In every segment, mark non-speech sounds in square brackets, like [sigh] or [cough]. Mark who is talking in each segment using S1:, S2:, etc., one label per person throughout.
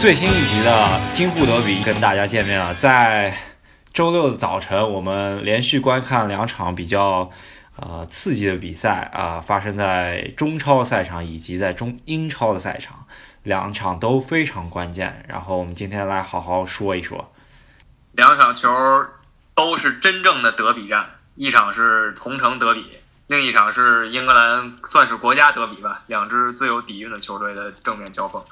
S1: 最新一集的京沪德比跟大家见面了。在周六的早晨，我们连续观看两场比较呃刺激的比赛啊、发生在中超赛场以及在中英超的赛场，两场都非常关键。然后我们今天来好好说一说。
S2: 两场球都是真正的德比战，一场是同城德比，另一场是英格兰算是国家德比吧，两支最有底蕴的球队的正面交锋。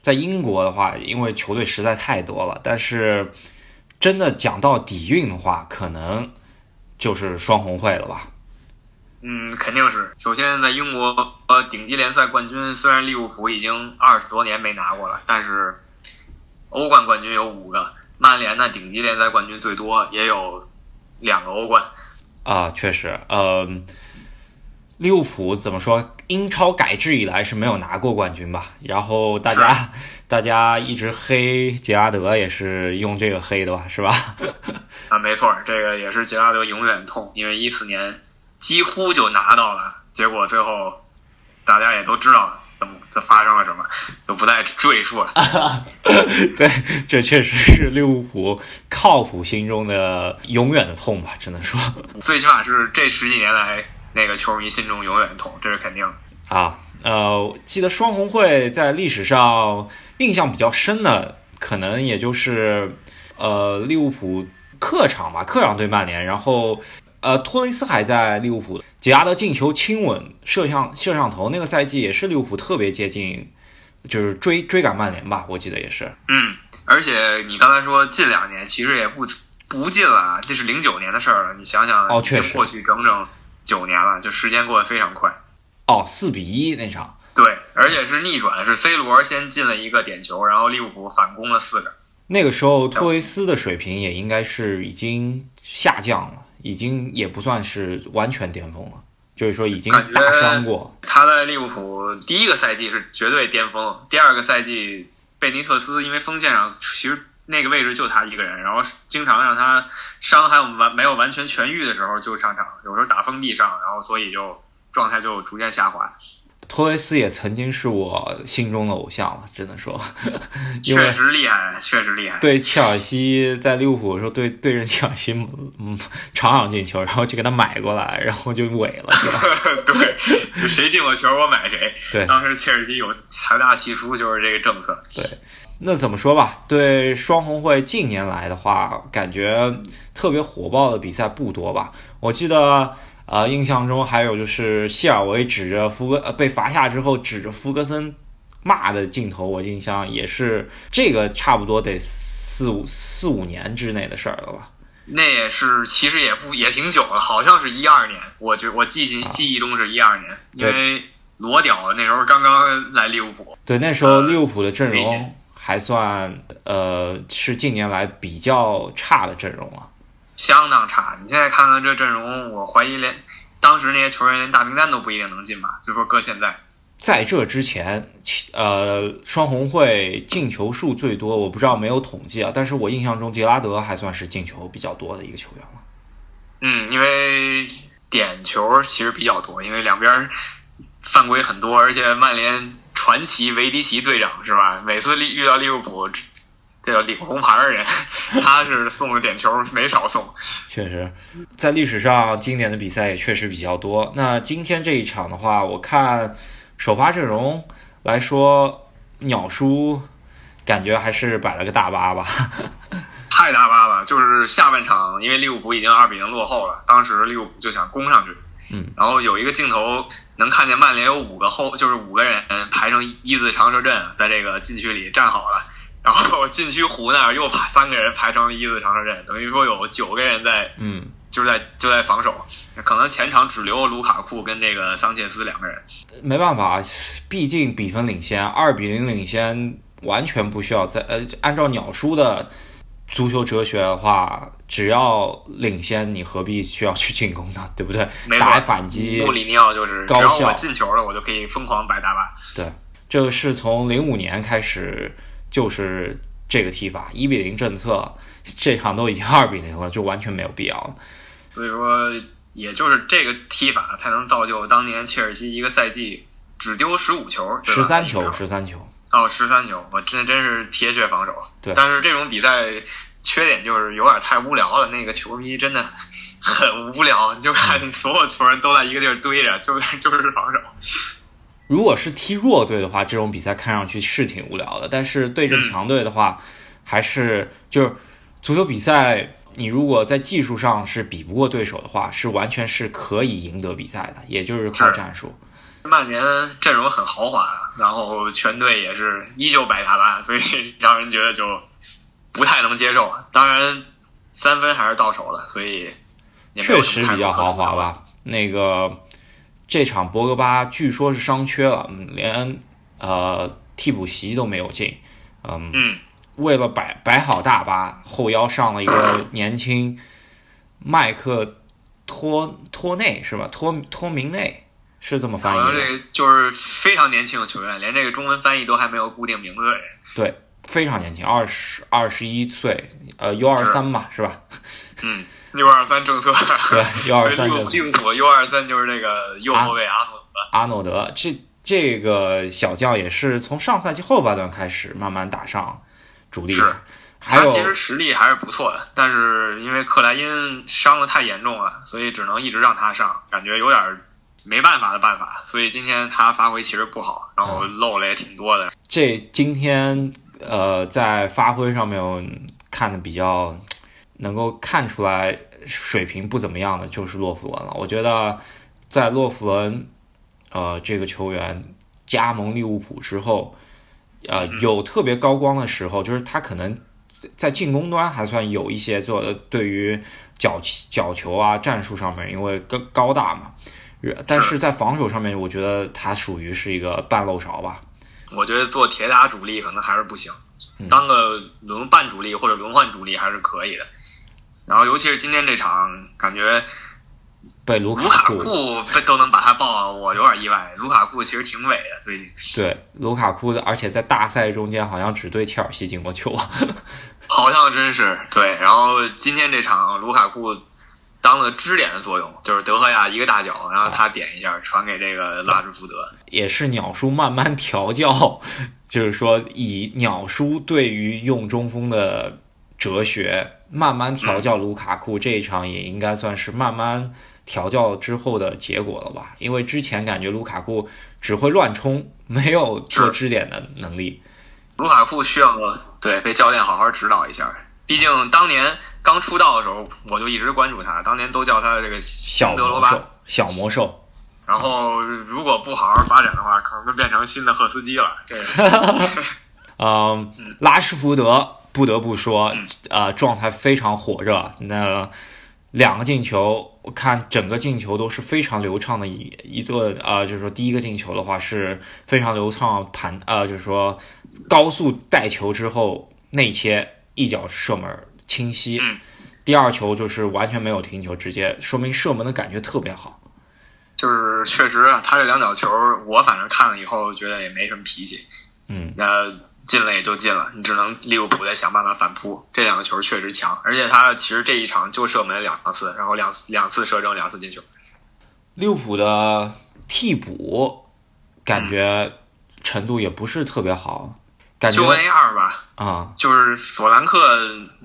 S1: 在英国的话，因为球队实在太多了，但是真的讲到底蕴的话，可能就是双红会了吧。
S2: 嗯，肯定是。首先，在英国呃顶级联赛冠军，虽然利物浦已经二十多年没拿过了，但是欧冠冠军有五个，曼联呢顶级联赛冠军最多，也有两个欧冠。
S1: 啊，确实，呃，利物浦怎么说？英超改制以来是没有拿过冠军吧？然后大家 [laughs] 大家一直黑杰拉德，也是用这个黑的吧？是吧？
S2: 啊，没错，这个也是杰拉德永远痛，因为一四年几乎就拿到了，结果最后大家也都知道怎么这发生了什么，就不再赘述了。[laughs]
S1: 对，这确实是利物浦靠谱心中的永远的痛吧？只能说
S2: 最起码是这十几年来那个球迷心中永远的痛，这是肯定的。
S1: 啊，呃，记得双红会在历史上印象比较深的，可能也就是呃利物浦客场吧，客场对曼联，然后呃托雷斯还在利物浦，杰拉德进球亲吻摄像摄像头，那个赛季也是利物浦特别接近，就是追追赶曼联吧，我记得也是。
S2: 嗯，而且你刚才说近两年，其实也不不近了啊，这是零九年的事儿了。你想想，
S1: 哦确实
S2: 过去整整九年了，就时间过得非常快。
S1: 哦，四比一那场，
S2: 对，而且是逆转，是 C 罗先进了一个点球，然后利物浦反攻了四个。
S1: 那个时候托雷斯的水平也应该是已经下降了，已经也不算是完全巅峰了，就是说已经
S2: 感觉
S1: 大伤过。
S2: 他在利物浦第一个赛季是绝对巅峰，第二个赛季贝尼特斯因为锋线上其实那个位置就他一个人，然后经常让他伤还有完没有完全痊愈的时候就上场，有时候打封闭上，然后所以就状态就逐渐下滑。
S1: 托雷斯也曾经是我心中的偶像了，只能说，[laughs]
S2: 确实厉害，确实厉害。
S1: 对切尔西在利物浦的时候对对阵切尔西，嗯，场场进球，然后就给他买过来，然后就萎了，是吧？[laughs]
S2: 对，谁进我球我买谁。
S1: 对
S2: 当时切尔西有财大气粗，就是这个政策。
S1: 对，那怎么说吧？对双红会近年来的话，感觉特别火爆的比赛不多吧？我记得，呃，印象中还有就是谢尔维指着福格呃被罚下之后指着福格森骂的镜头，我印象也是这个差不多得四五四五年之内的事儿了吧？
S2: 那也是，其实也不也挺久了，好像是一二年，我觉我记记记忆中是一二年，因为罗屌那时候刚刚来利物浦，
S1: 对，那时候
S2: 呃
S1: 利物浦的阵容还算呃是近年来比较差的阵容了。
S2: 相当差。你现在看看这阵容，我怀疑连当时那些球员连大名单都不一定能进吧，就说搁现在。
S1: 在这之前，呃，双红会进球数最多，我不知道没有统计啊，但是我印象中杰拉德还算是进球比较多的一个球员了。
S2: 嗯，因为点球其实比较多，因为两边犯规很多，而且曼联传奇维迪奇队长是吧？每次利遇到利物浦这个领红牌的人，他是送了点球没少送。
S1: 确实，在历史上经典的比赛也确实比较多。那今天这一场的话，我看首发阵容来说，鸟叔感觉还是摆了个大巴吧。
S2: 太大巴了，就是下半场，因为利物浦已经二比零落后了，当时利物浦就想攻上去，
S1: 嗯，
S2: 然后有一个镜头能看见曼联有五个后，就是五个人排成一字长蛇阵，在这个禁区里站好了，然后禁区湖那儿又把三个人排成一字长蛇阵，等于说有九个人在
S1: 嗯，
S2: 就在就在防守，可能前场只留卢卡库跟这个桑切斯两个人。
S1: 没办法，毕竟比分领先，二比零领先，完全不需要再呃，按照鸟叔的足球哲学的话，只要领先，你何必需要去进攻呢？对不对打反击
S2: 穆，里尼奥就是只
S1: 高效
S2: 要我进球了，我就可以疯狂摆大巴。
S1: 对，这是从零五年开始就是这个踢法，一比零政策，这场都已经二比零了，就完全没有必要了。
S2: 所以说，也就是这个踢法才能造就当年切尔西一个赛季只丢十五球，
S1: 十三球，十三球，
S2: 哦，十三球，我真真是铁血防守。
S1: 对
S2: 但是这种比赛缺点就是有点太无聊了，那个球迷真的很无聊，你就看所有球员都在一个地儿堆着，就在 [laughs] 就是防守。
S1: 如果是踢弱队的话，这种比赛看上去是挺无聊的。但是对阵强队的话，还是就是足球比赛，你如果在技术上是比不过对手的话，是完全是可以赢得比赛的，也就是靠战术。
S2: 曼联阵容很豪华，然后全队也是依旧百搭八，所以让人觉得就不太能接受。当然，三分还是到手了，所以
S1: 确实比较豪华。吧。那个这场博格巴据说是伤缺了，嗯连呃替补席都没有进。嗯，
S2: 嗯，
S1: 为了摆摆好大巴，后腰上了一个年轻麦克托托内是吧？托托明内是这么翻译的。
S2: 这个就是非常年轻的球员，连这个中文翻译都还没有固定名字。
S1: 对，非常年轻，二十二十一岁，呃，U 二三吧，是吧？
S2: 嗯，，U 二三政策。[laughs]
S1: 对，[laughs] U 二三
S2: 利物利物浦 U 二三就是这个右后卫阿诺德。
S1: 阿诺德，这这个小将也是从上赛季后半段开始慢慢打上主力
S2: 是，他其实实力还是不错的，但是因为克莱因伤的太严重了，所以只能一直让他上，感觉有点儿没办法的办法。所以今天他发挥其实不好，然后漏了也挺多的。
S1: 这今天呃在发挥上面看的比较能够看出来水平不怎么样的就是洛夫伦了。我觉得在洛夫伦呃这个球员加盟利物浦之后，呃有特别高光的时候，就是他可能在进攻端还算有一些做的对于角角球啊战术上面，因为高高大嘛。但是在防守上面，我觉得他属于是一个半漏勺吧。
S2: 我觉得做铁打主力可能还是不行，
S1: 嗯
S2: 当个轮半主力或者轮换主力还是可以的。然后尤其是今天这场，感觉
S1: 被卢
S2: 卢卡
S1: 库
S2: 都能把他爆，我有点意外。卢卡库其实挺伟的，最近
S1: 对卢卡库的，而且在大赛中间好像只对切尔西进过球。[laughs]
S2: 好像真是对。然后今天这场，卢卡库当了支点的作用，就是德赫亚一个大脚，然后他点一下传给这个拉什福德。
S1: 也是鸟叔慢慢调教，就是说以鸟叔对于用中锋的哲学慢慢调教卢卡库，这一场也应该算是慢慢调教之后的结果了吧？因为之前感觉卢卡库只会乱冲，没有做支点的能力。
S2: 卢卡库需要对被教练好好指导一下，毕竟当年刚出道的时候，我就一直关注他，当年都叫他这个
S1: 小
S2: 新德罗巴。
S1: 魔兽，小魔兽，
S2: 然后如果不好好发展的话，可能就变成新的赫斯基了。这个 [laughs]
S1: 嗯，拉什福德不得不说
S2: 嗯，
S1: 呃，状态非常火热。那两个进球，我看整个进球都是非常流畅的一一顿，呃，就是说第一个进球的话是非常流畅盘，呃，就是说高速带球之后内切一脚射门清晰。
S2: 嗯
S1: 第二球就是完全没有停球，直接说明射门的感觉特别好。
S2: 就是确实啊，他这两脚球，我反正看了以后觉得也没什么脾气。
S1: 嗯，
S2: 那进了也就进了，你只能利物浦再想办法反扑。这两个球确实强，而且他其实这一场就射门两次，然后两两次射正，两次进球。
S1: 利物浦的替补感觉程度也不是特别好，感觉
S2: 就 A 二吧，
S1: 啊、
S2: 就是索兰克，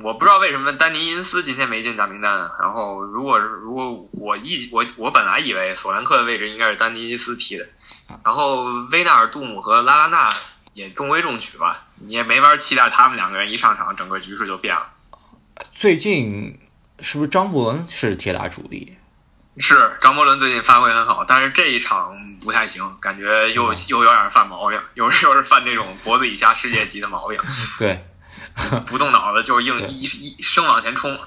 S2: 我不知道为什么丹尼因斯今天没进大名单。然后，如果如果我一我我本来以为索兰克的位置应该是丹尼因斯踢的，然后威纳尔杜姆和拉拉纳也中规中矩吧，你也没法期待他们两个人一上场，整个局势就变了。
S1: 最近是不是张伯伦是铁打主力？
S2: 是张伯伦最近发挥很好，但是这一场不太行，感觉又又有点犯毛病，又是又是犯这种脖子以下世界级的毛病，[laughs]
S1: 对，[laughs]
S2: 不动脑子就硬一一生往前冲，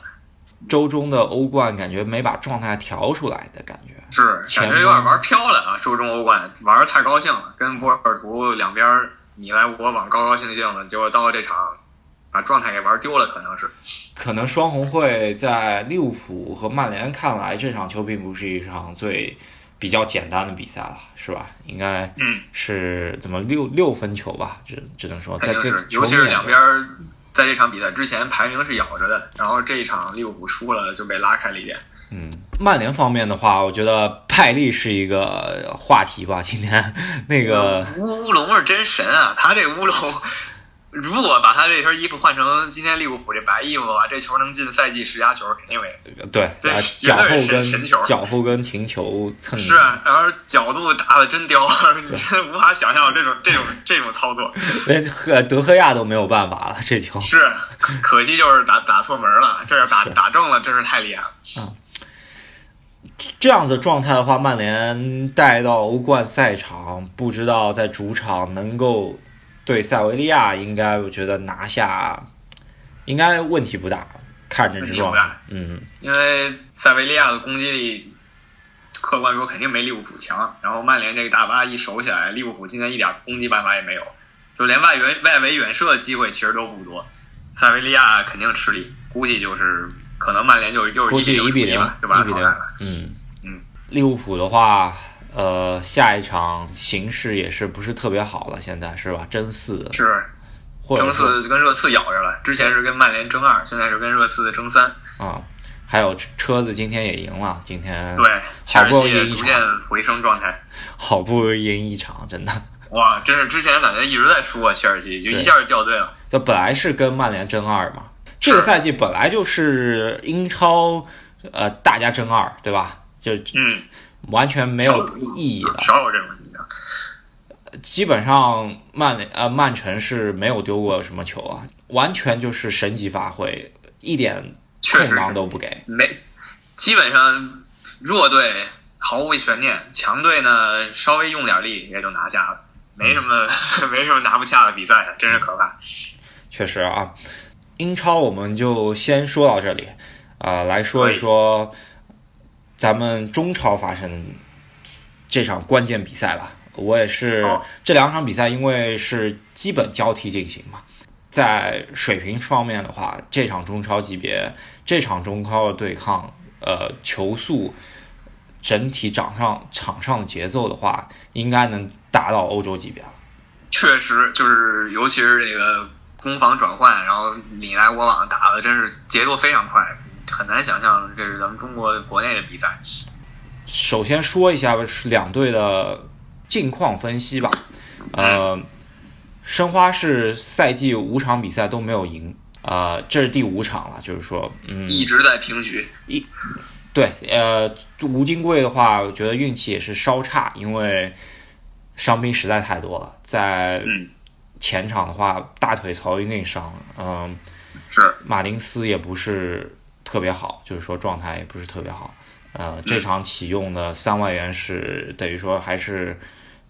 S1: 周中的欧冠感觉没把状态调出来的感觉。
S2: 是感觉有点玩飘了啊！周中欧冠玩的太高兴了，跟波尔图两边你来我往，高高兴兴的，结果到了这场把状态给玩丢了，可能是。
S1: 可能双红会在利物浦和曼联看来，这场球并不是一场最比较简单的比赛了，是吧？应该
S2: 嗯，
S1: 是怎么六六分球吧？只只能说在这
S2: 尤其是两边在这场比赛之前排名是咬着的，然后这一场利物浦输了就被拉开了一点。
S1: 嗯，曼联方面的话，我觉得派利是一个话题吧。今天 [laughs] 那个
S2: 乌乌龙是真神啊，他这乌龙。如果把他这身衣服换成今天利物浦这白衣服的话，这球能进赛季十佳球，肯定没。
S1: 对，
S2: 这
S1: 脚后跟
S2: 神球，
S1: 脚后跟停球蹭。
S2: 是啊，然后角度打的真刁，你真 [laughs] 无法想象这种这种这种操作。[laughs]
S1: 连赫德赫亚都没有办法了，这球
S2: 是可惜就是打打错门了，这要打打正了，真是太厉害了。
S1: 啊，这样子状态的话，曼联带到欧冠赛场，不知道在主场能够。对塞维利亚应该，我觉得拿下应该问题不大，看着这状态，嗯，
S2: 因为塞维利亚的攻击力，客观说肯定没利物浦强。然后曼联这个大巴一守起来，利物浦今天一点攻击办法也没有，就连外援外围远射的机会其实都不多。塞维利亚肯定吃力，估计就是可能曼联就又
S1: 估计
S2: 一
S1: 比零
S2: 就把他淘汰
S1: 了。嗯嗯，利物浦的话。呃，下一场形势也是不是特别好了，现在是吧？争四
S2: 是，争四跟热刺咬着了。之前是跟曼联争二，现在是跟热刺争三
S1: 啊。还有车子今天也赢了，今天
S2: 对，
S1: 好不容易
S2: 逐渐回升状态，[laughs]
S1: 好不容易赢一场，真的 [laughs]
S2: 哇！真是之前感觉一直在输啊，切尔西就一下就掉队了。
S1: 就本来是跟曼联争二嘛，这个赛季本来就是英超，呃，大家争二，对吧？就
S2: 嗯。
S1: 完全没有意义了，
S2: 少有这种现象。
S1: 基本上曼呃曼城是没有丢过什么球啊，完全就是神级发挥，一点空档都不给。
S2: 没，基本上弱队毫无悬念，强队呢稍微用点力也就拿下了，没什么 [laughs] 没什么拿不下的比赛，真是可怕。
S1: 确实啊，英超我们就先说到这里啊，来说一说。咱们中超发生这场关键比赛吧，我也是这两场比赛，因为是基本交替进行嘛，在水平方面的话，这场中超级别，这场中超的对抗，呃，球速整体场上场上的节奏的话，应该能达到欧洲级别了。
S2: 确实，就是尤其是这个攻防转换，然后你来我往打的，真是节奏非常快。很难想象这是咱们中国国内的比赛。
S1: 首先说一下两队的近况分析吧。呃，申花是赛季五场比赛都没有赢，呃，这是第五场了，就是说，嗯，
S2: 一直在平局。
S1: 一，对，呃，吴金贵的话，我觉得运气也是稍差，因为伤兵实在太多了。在前场的话，大腿曹云定伤，嗯，
S2: 是
S1: 马丁斯也不是。特别好，就是说状态也不是特别好。呃，这场启用的三外援是等于说还是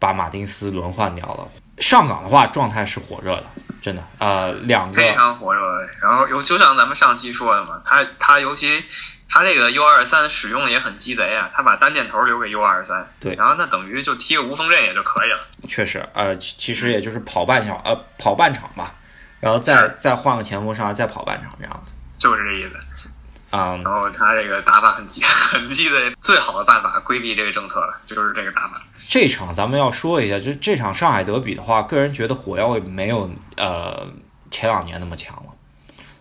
S1: 把马丁斯轮换掉了。上岗的话，状态是火热的，真的。呃，两个
S2: 非常火热。然后有就像咱们上期说的嘛，他他尤其他这个 U 二三使用的也很鸡贼啊，他把单箭头留给 U 二三，
S1: 对，
S2: 然后那等于就踢个无锋阵也就可以了。
S1: 确实，呃，其实也就是跑半小，呃，跑半场吧，然后再再换个前锋上来再跑半场这样子，
S2: 就是这意思。
S1: 啊，
S2: 然后他这个打法很鸡很鸡的，最好的办法规避这个政策了，就是这个打法。
S1: 这场咱们要说一下，就这场上海德比的话，个人觉得火药味没有呃前两年那么强了，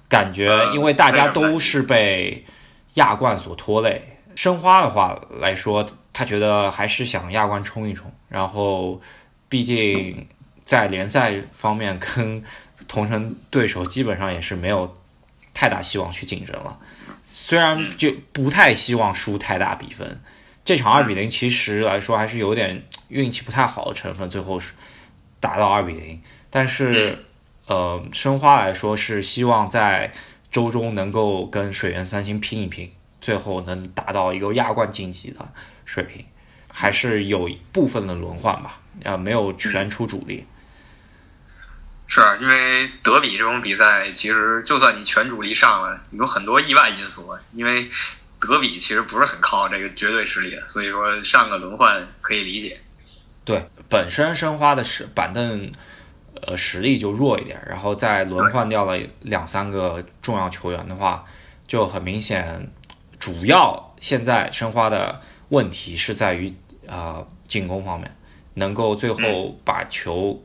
S1: 感觉因为大家都是被亚冠所拖累。申花的话来说，他觉得还是想亚冠冲一冲，然后毕竟在联赛方面跟同城对手基本上也是没有太大希望去竞争了。虽然就不太希望输太大比分，这场二比零其实来说还是有点运气不太好的成分，最后是打到二比零。但是，呃，申花来说是希望在周中能够跟水源三星拼一拼，最后能达到一个亚冠晋级的水平，还是有部分的轮换吧，呃，没有全出主力。
S2: 是因为德比这种比赛，其实就算你全主力上了，有很多意外因素。因为德比其实不是很靠这个绝对实力的，所以说上个轮换可以理解。
S1: 对，本身申花的实板凳呃实力就弱一点，然后再轮换掉了两三个重要球员的话，就很明显，主要现在申花的问题是在于啊进攻方面，能够最后把球。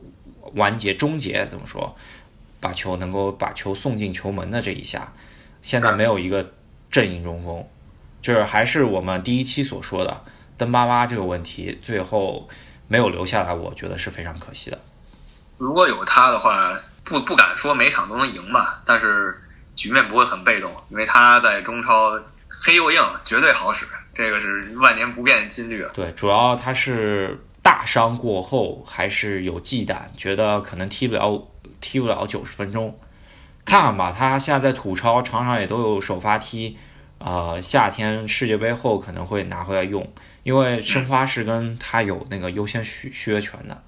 S1: 完结终结怎么说？把球能够把球送进球门的这一下，现在没有一个阵营中锋，就是还是我们第一期所说的登巴巴这个问题，最后没有留下来，我觉得是非常可惜的。
S2: 如果有他的话，不不敢说每场都能赢吧，但是局面不会很被动，因为他在中超黑又硬，绝对好使，这个是万年不变的金律。
S1: 对，主要他是大伤过后还是有忌惮，觉得可能踢不了踢不了九十分钟，看看吧。他现在在土超场上也都有首发踢，呃，夏天世界杯后可能会拿回来用，因为申花是跟他有那个优先续续约权的。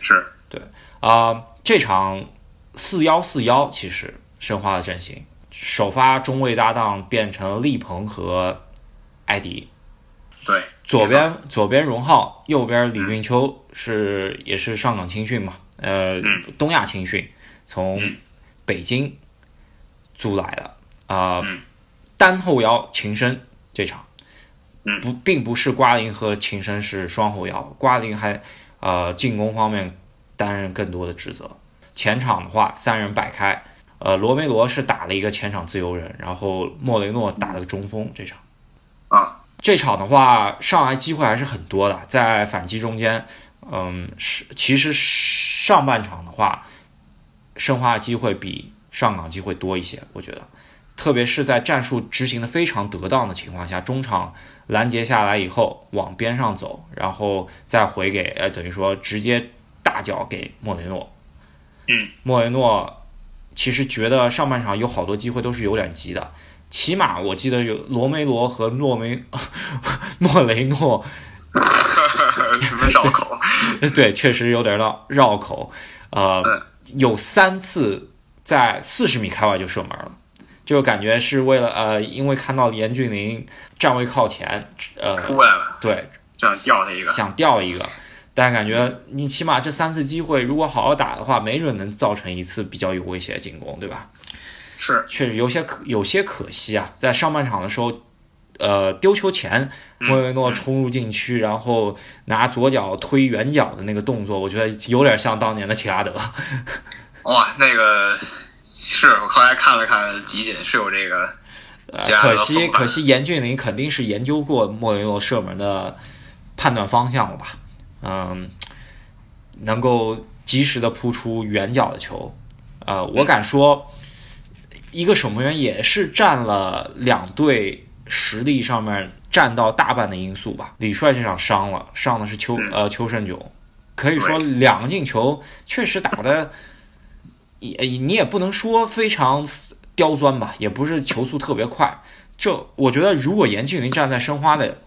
S2: 是
S1: 对啊，这场四幺四幺其实申花的阵型，首发中卫搭档变成了利鹏和艾迪，
S2: 对，
S1: 左边左边荣浩，右边李运秋是也是上港青训嘛，呃，东亚青训从北京租来的啊，单后腰秦升这场，不并不是瓜林和秦升是双后腰，瓜林还呃进攻方面担任更多的职责，前场的话三人摆开，呃罗梅罗是打了一个前场自由人，然后莫雷诺打了个中锋这场，
S2: 啊，
S1: 这场的话上来机会还是很多的，在反击中间，嗯是其实上半场的话，申花机会比上港机会多一些，我觉得，特别是在战术执行的非常得当的情况下，中场拦截下来以后往边上走，然后再回给呃等于说直接大脚给莫雷诺，
S2: 嗯，
S1: 莫雷诺其实觉得上半场有好多机会都是有点急的，起码我记得有罗梅罗和诺梅 [laughs] 诺雷诺，[laughs]
S2: 什么绕口？[laughs]
S1: 对，确实有点绕绕口，呃，有三次在四十米开外就射门了，就感觉是为了呃，因为看到严俊凌站位靠前，呃，
S2: 扑过来了，
S1: 对，
S2: 想吊他一个，
S1: 想吊一个，但感觉你起码这三次机会如果好好打的话，没准能造成一次比较有威胁的进攻，对吧？
S2: 是，
S1: 确实有些可有些可惜啊，在上半场的时候，呃，丢球前莫雷诺冲入禁区，然后拿左脚推远角的那个动作，我觉得有点像当年的齐拉德。[laughs]
S2: 哇，那个是我后来看了看集锦，是有这个。
S1: 呃，可惜可惜，严俊林肯定是研究过莫雷诺射门的判断方向了吧？嗯，能够及时的扑出远角的球，呃，我敢说。一个守门员也是占了两队实力上面占到大半的因素吧。李帅这场伤了，上的是邱呃邱胜炯，可以说两个进球确实打的 [laughs] 也你也不能说非常刁钻吧，也不是球速特别快。就我觉得如果严俊凌站在申花的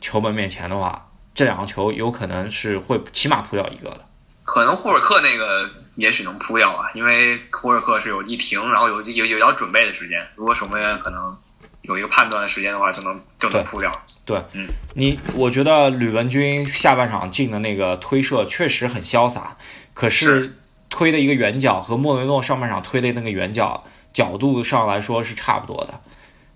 S1: 球门面前的话，这两个球有可能是会起码扑掉一个的。
S2: 可能霍尔克那个。也许能扑掉啊，因为库尔克是有一停，然后有有有要准备的时间。如果守门员可能有一个判断的时间的话，就能就能扑掉。
S1: 对，嗯，你我觉得吕文君下半场进的那个推射确实很潇洒，可是推的一个远角和莫雷诺上半场推的那个远角角度上来说是差不多的。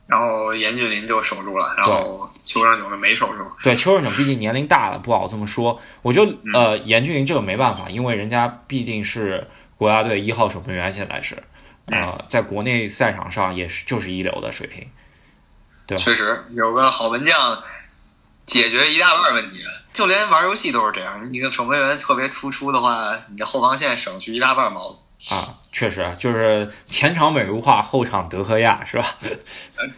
S2: 然后严俊林就守住了，然后邱胜炯就没守住。
S1: 对，邱胜炯毕竟年龄大了，不好这么说。我觉得呃，严俊林这个没办法，因为人家毕竟是国家队一号守门员，现在是呃，在国内赛场上也是就是一流的水平。对，
S2: 确实有个好门将解决一大半问题，就连玩游戏都是这样。你个守门员特别突出的话，你的后防线省去一大半毛。
S1: 啊，确实就是前场美如画，后场德赫亚是吧？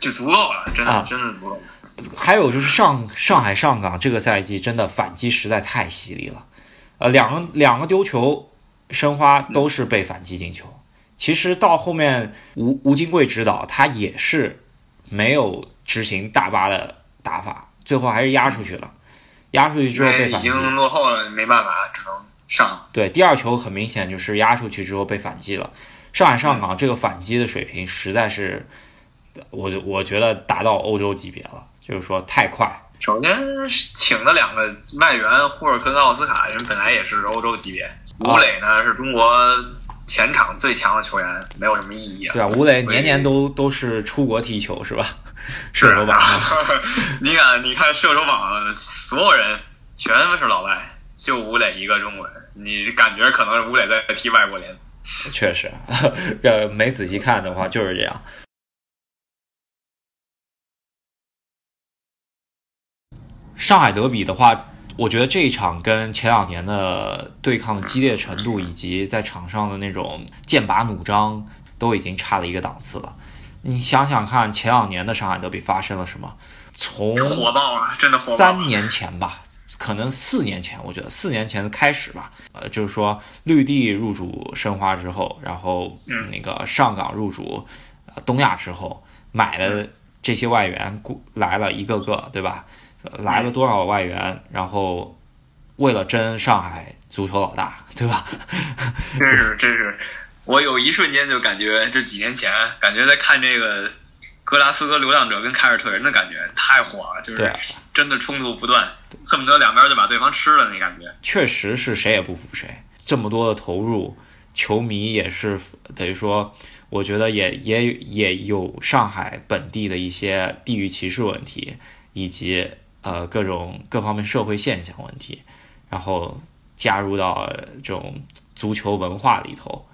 S2: 就足够了，真的，真的足够。
S1: 还有就是上上海上港这个赛季真的反击实在太犀利了，呃，两个两个丢球，申花都是被反击进球。其实到后面吴吴金贵指导他也是没有执行大巴的打法，最后还是压出去了，压出去之后被反击，已
S2: 经落后了，没办法，只能。上
S1: 对第二球很明显就是压出去之后被反击了。上海上港这个反击的水平实在是，我我觉得达到欧洲级别了，就是说太快。
S2: 首先请的两个外援霍尔克跟奥斯卡，人本来也是欧洲级别。吴磊呢是中国前场最强的球员，没有什么意义啊。
S1: 对啊，吴磊年年都都是出国踢球是吧？[laughs] 射手榜，[laughs]
S2: 你看你看射手榜所有人全是老外。就吴磊一个中文，你感觉可能是吴磊在踢外国联赛？
S1: 确实，[laughs] 呃，没仔细看的话就是这样。上海德比的话，我觉得这一场跟前两年的对抗的激烈程度，以及在场上的那种剑拔弩张，都已经差了一个档次了。你想想看，前两年的上海德比发生了什么？从
S2: 火爆啊，真的火爆！
S1: 三年前吧，可能四年前，我觉得四年前的开始吧。呃，就是说绿地入主申花之后，然后那个上港入主东亚之后，买的这些外援来了一个个，对吧？来了多少外援？然后为了争上海足球老大，对吧？
S2: 真是真是，我有一瞬间就感觉这几年前，感觉在看这个格拉斯哥流浪者跟凯尔特人的感觉太火了，就是真的冲突不断，恨不得两边就把对方吃了那感觉。
S1: 确实是谁也不服谁，这么多的投入，球迷也是等于说，我觉得也也也有上海本地的一些地域歧视问题，以及。呃，各种各方面社会现象问题，然后加入到这种足球文化里头，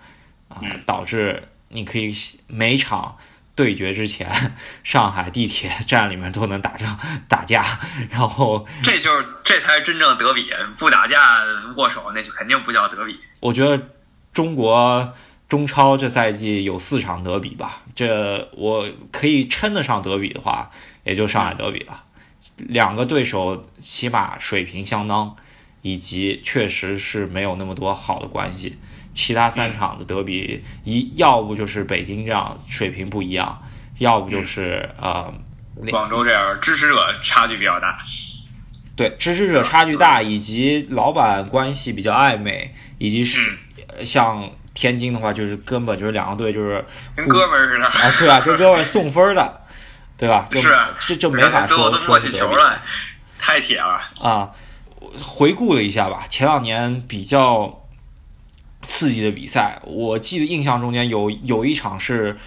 S1: 啊，导致你可以每场对决之前，上海地铁站里面都能打仗打架，然后
S2: 这就是这才是真正的德比，不打架握手那就肯定不叫德比。
S1: 我觉得中国中超这赛季有四场德比吧，这我可以称得上德比的话，也就上海德比了。两个对手起码水平相当，以及确实是没有那么多好的关系。其他三场的德比，一要不就是北京这样水平不一样，要不就是呃
S2: 广州这样支持者差距比较大。
S1: 对，支持者差距大，以及老板关系比较暧昧，以及是像天津的话，就是根本就是两个队就是
S2: 跟哥们儿似的
S1: 啊，对啊，跟哥们儿送分的。对吧？就是，这就没法说说
S2: 起球来，太铁了
S1: 啊！回顾了一下吧，前两年比较刺激的比赛，我记得印象中间有有一场是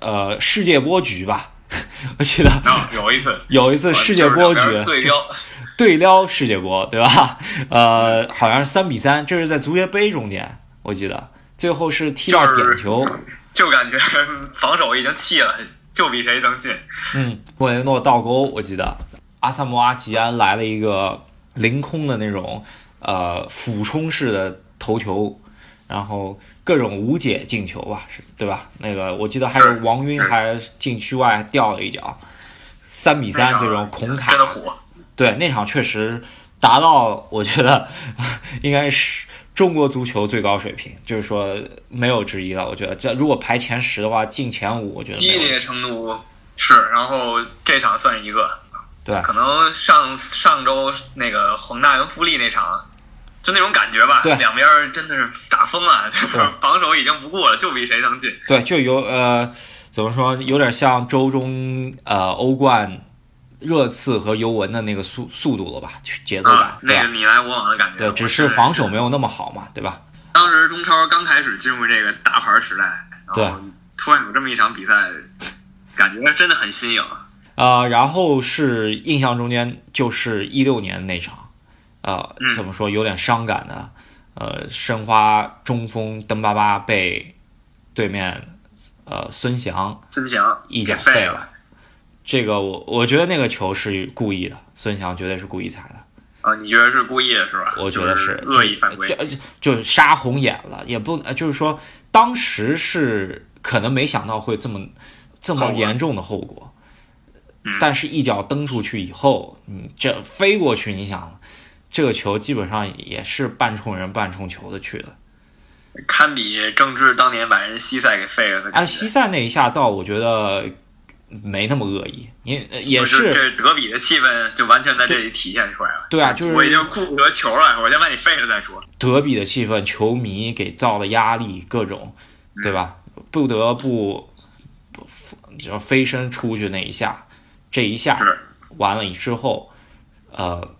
S1: 呃世界波局吧，[laughs] 我记得
S2: 有一次
S1: 有一次世界波局
S2: 对撩
S1: 对撩世界波，对吧？呃，好像是三比三，这是在足协杯中间，我记得最后是踢到点球，
S2: 就感觉 [laughs] 防守已经弃了。就比谁能进。
S1: 嗯，莫雷诺倒钩，我记得阿萨莫阿吉安来了一个凌空的那种呃俯冲式的头球，然后各种无解进球吧，是对吧？那个我记得还有王晕还禁区外掉了一脚，三比三这种孔卡。对，那场确实达到，我觉得 [laughs] 应该是。中国足球最高水平，就是说没有之一了。我觉得这如果排前十的话，进前五，我觉得
S2: 激烈程度是。然后这场算一个，
S1: 对，
S2: 可能上上周那个恒大跟富力那场，就那种感觉吧。
S1: 对，
S2: 两边真的是打疯了，[laughs] 防守已经不顾了，就比谁能进。
S1: 对，就有呃，怎么说，有点像周中呃欧冠。热刺和尤文的那个速速度了吧，节奏感，
S2: 那个你来我往的感觉。
S1: 对，只是防守没有那么好嘛，对吧？
S2: 当时中超刚开始进入这个大牌时代，然后突然有这么一场比赛，感觉真的很新颖。
S1: 啊，然后是印象中间就是一六年那场，呃，怎么说有点伤感的，呃，申花中锋登巴巴被对面呃孙祥
S2: 孙祥
S1: 一脚废了。这个我我觉得那个球是故意的，孙祥绝对是故意踩的。
S2: 啊，你觉得是故意的是吧？
S1: 我觉得
S2: 是恶意犯规，
S1: 就就杀红眼了，也不就是说当时是可能没想到会这么这么严重的后果，但是一脚蹬出去以后，你这飞过去，你想这个球基本上也是半冲人半冲球的去的，
S2: 堪比郑智当年把人西塞给废了。
S1: 哎，西塞那一下倒我觉得。没那么恶意，你也
S2: 是这德比的气氛就完全在这里体现出来了。
S1: 对啊，就是
S2: 我已经顾不得球了，我先把你废了再说。
S1: 德比的气氛，球迷给造的压力，各种，对吧？不得不，只要飞身出去那一下，这一下完了之后，呃，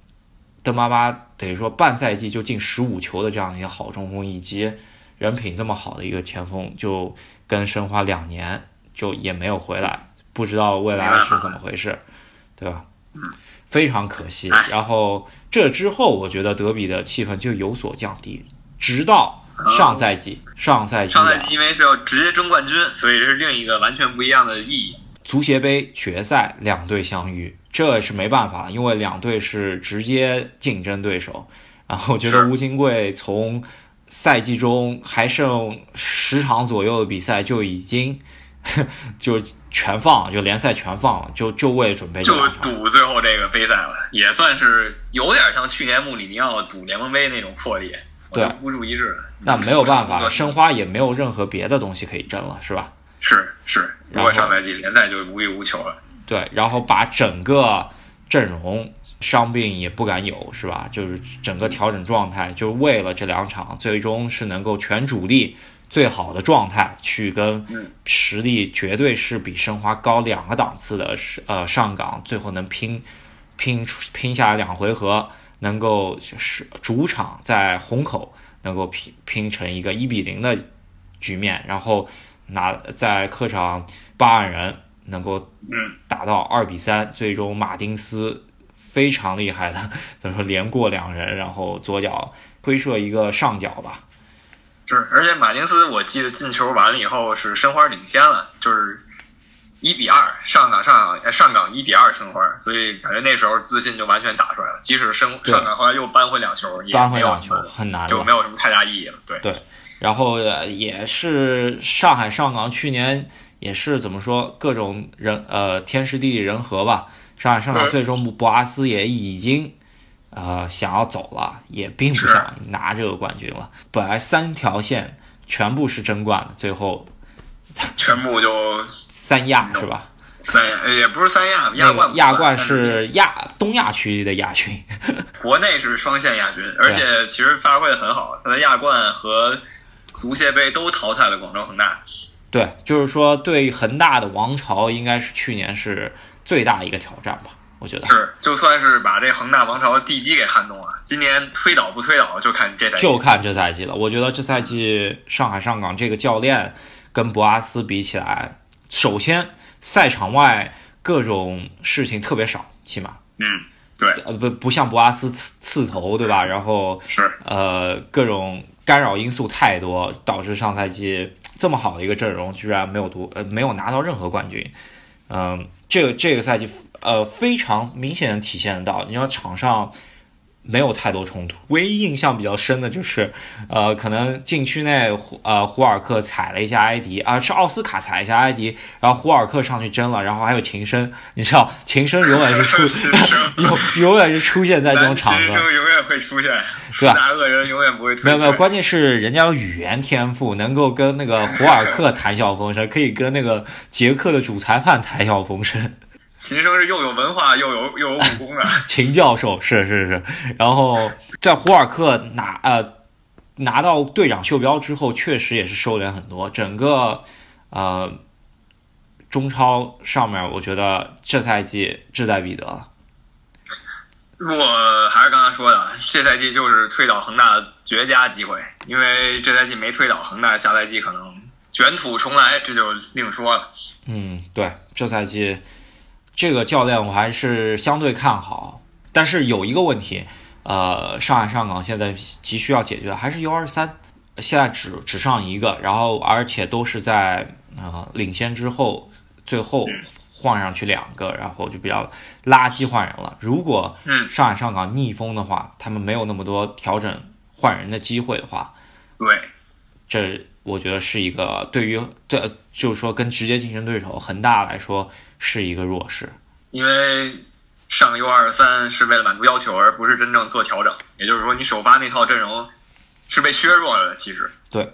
S1: 邓巴巴等于说半赛季就进十五球的这样一个好中锋，以及人品这么好的一个前锋，就跟申花两年就也没有回来。不知道未来是怎么回事，对吧？非常可惜。然后这之后，我觉得德比的气氛就有所降低，直到上赛季，上赛季，
S2: 上赛季因为是要直接争冠军，所以这是另一个完全不一样的意义。
S1: 足协杯决赛两队相遇，这是没办法，因为两队是直接竞争对手。然后我觉得吴金贵从赛季中还剩十场左右的比赛就已经 [laughs] 就全放，就联赛全放了，就就为准备
S2: 就赌最后这个杯赛了，也算是有点像去年穆里尼奥赌联盟杯那种魄力。
S1: 对，
S2: 孤注一掷。
S1: 那没有办法，申花也没有任何别的东西可以争了，是吧？
S2: 是是，如果上赛季联赛就无欲无求了。
S1: 对，然后把整个阵容伤病也不敢有，是吧？就是整个调整状态，就是为了这两场，最终是能够全主力最好的状态去跟实力绝对是比申花高两个档次的呃上港，最后能拼拼出拼下来两回合。能够是主场在虹口能够拼拼成一个一比零的局面，然后拿在客场八万人能够打到二比三，最终马丁斯非常厉害的，怎么说连过两人，然后左脚推射一个上角吧。
S2: 是，而且马丁斯我记得进球完了以后是申花领先了，就是。一比二上港上港上港一比二申花，所以感觉那时候自信就完全打出来了。即使申上港后来又扳回两球，
S1: 扳回两球很难，
S2: 就没有什么太大意义了。对
S1: 对，然后也是上海上港去年也是怎么说各种人呃天时地利人和吧。上海上港最终博阿斯也已经呃想要走了，也并不想拿这个冠军了。本来三条线全部是争冠的，最后。[laughs]
S2: 全部就 [laughs]
S1: 三亚是吧？
S2: 三亚也不是三亚，亚冠
S1: 亚冠是亚东亚区域的亚军，[laughs]
S2: 国内是双线亚军，而且其实发挥的很好，他的亚冠和足协杯都淘汰了广州恒大。
S1: 对，就是说对恒大的王朝应该是去年是最大一个挑战吧？我觉得
S2: 是，就算是把这恒大王朝的地基给撼动了，今年推倒不推倒就看这赛季，
S1: 就看这赛季了。我觉得这赛季上海上港这个教练。跟博阿斯比起来，首先赛场外各种事情特别少，起码，
S2: 嗯，对，
S1: 呃不不像博阿斯刺刺头，对吧？然后
S2: 是
S1: 呃各种干扰因素太多，导致上赛季这么好的一个阵容居然没有夺呃没有拿到任何冠军，嗯，这个这个赛季呃非常明显的体现到，你要场上。没有太多冲突，唯一印象比较深的就是，呃，可能禁区内，呃，胡尔克踩了一下埃迪，啊，是奥斯卡踩一下埃迪，然后胡尔克上去争了，然后还有琴声，你知道，[laughs] 琴声永远是出，[laughs] 永永远是出现在这种场合，
S2: 永远会出现，
S1: 对吧？
S2: 大恶人永远不会，
S1: 没有没有，关键是人家有语言天赋，能够跟那个胡尔克谈笑风生，可以跟那个捷克的主裁判谈笑风生。
S2: 秦升是又有文化又有又有武功的 [laughs]
S1: 秦教授，是是是。然后在胡尔克拿呃拿到队长袖标之后，确实也是收敛很多。整个呃中超上面，我觉得这赛季志在必得了。
S2: 我还是刚才说的，这赛季就是推倒恒大的绝佳机会，因为这赛季没推倒恒大，下赛季可能卷土重来，这就另说了。
S1: 嗯，对，这赛季。这个教练我还是相对看好，但是有一个问题，呃，上海上港现在急需要解决的还是 U 二三，现在只只上一个，然后而且都是在呃领先之后，最后换上去两个，然后就比较垃圾换人了。如果上海上港逆风的话，他们没有那么多调整换人的机会的话，
S2: 对，
S1: 这我觉得是一个对于对就是说跟直接竞争对手恒大来说。是一个弱势，
S2: 因为上 U 二三是为了满足要求，而不是真正做调整。也就是说，你首发那套阵容是被削弱了的。其实，
S1: 对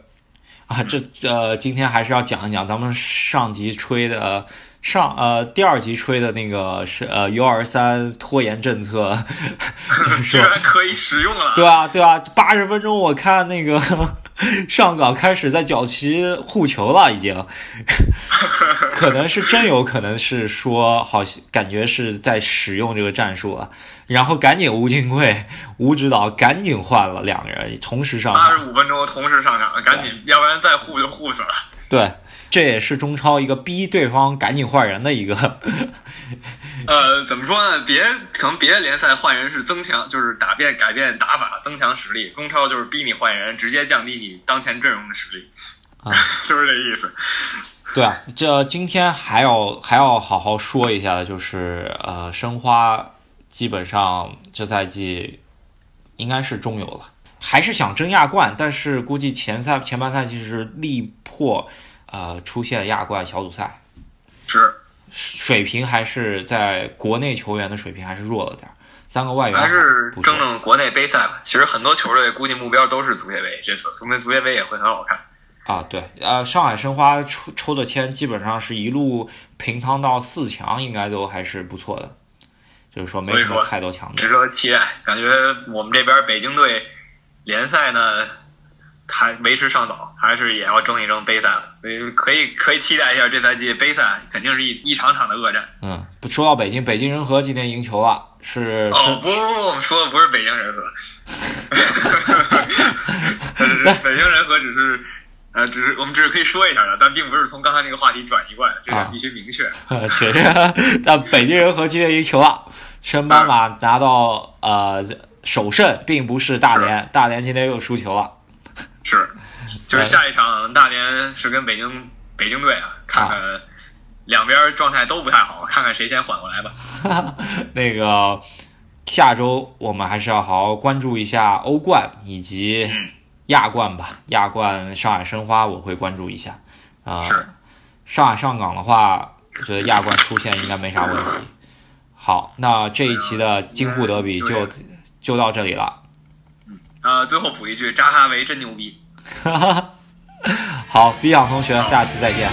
S1: 啊，这呃，今天还是要讲一讲咱们上集吹的上呃第二集吹的那个是呃 U 二三拖延政策，[laughs]
S2: 居然可以使用了。
S1: 对啊，对啊，八十分钟我看那个。[laughs] 上港开始在角旗护球了，已经，[laughs] 可能是真有可能是说，好像感觉是在使用这个战术了，然后赶紧吴金贵、吴指导赶紧换了两个人，同时上
S2: 八十五分钟同时上场，赶紧，要不然再护就护死了。
S1: 对。这也是中超一个逼对方赶紧换人的一个，[laughs]
S2: 呃，怎么说呢？别可能别的联赛换人是增强，就是打变改变打法，增强实力。中超就是逼你换人，直接降低你当前阵容的实力，
S1: 啊，[laughs]
S2: 就是这意思。
S1: 对啊，这今天还要还要好好说一下的，就是呃，申花基本上这赛季应该是中游了，还是想争亚冠，但是估计前赛前半赛季是力破呃出现亚冠小组赛，
S2: 是
S1: 水平还是在国内球员的水平还是弱了点儿，三个外援
S2: 还是争争国内杯赛吧。其实很多球队估计目标都是足协杯，这次说明足协杯也会很好看。
S1: 啊，对，呃，上海申花抽抽的签基本上是一路平趟到四强，应该都还是不错的，就是说没什么太多强的
S2: 值。得期待。感觉我们这边北京队联赛呢还为时尚早，还是也要争一争杯赛了。所以可以可以期待一下这赛季杯赛，肯定是一一场场的恶战。
S1: 嗯，不说到北京，北京人和今天赢球了，是
S2: 哦，不不不，我们说的不是北京人和，[laughs] [laughs] 北京人和只是。呃，只是我们只是可以说一下的，但并不是从刚才那个话题转移过来的，这点
S1: 啊
S2: 必须明确。[laughs]
S1: 确实，但北京人和今天赢球了，升班马拿到呃首胜，并不是大连，大连今天又输球了。
S2: 是，就是下一场大连是跟北京北京队啊，看看两边状态都不太好，看看谁先缓过来吧。[laughs]
S1: 那个下周我们还是要好好关注一下欧冠以及
S2: 嗯
S1: 亚冠吧。亚冠上海申花我会关注一下啊、
S2: 是
S1: 上海上港的话，我觉得亚冠出线应该没啥问题。好，那这一期的京沪德比就就到这里了。
S2: 呃，最后补一句，扎哈维真牛逼。[laughs]
S1: 好，比想同学，下次再见。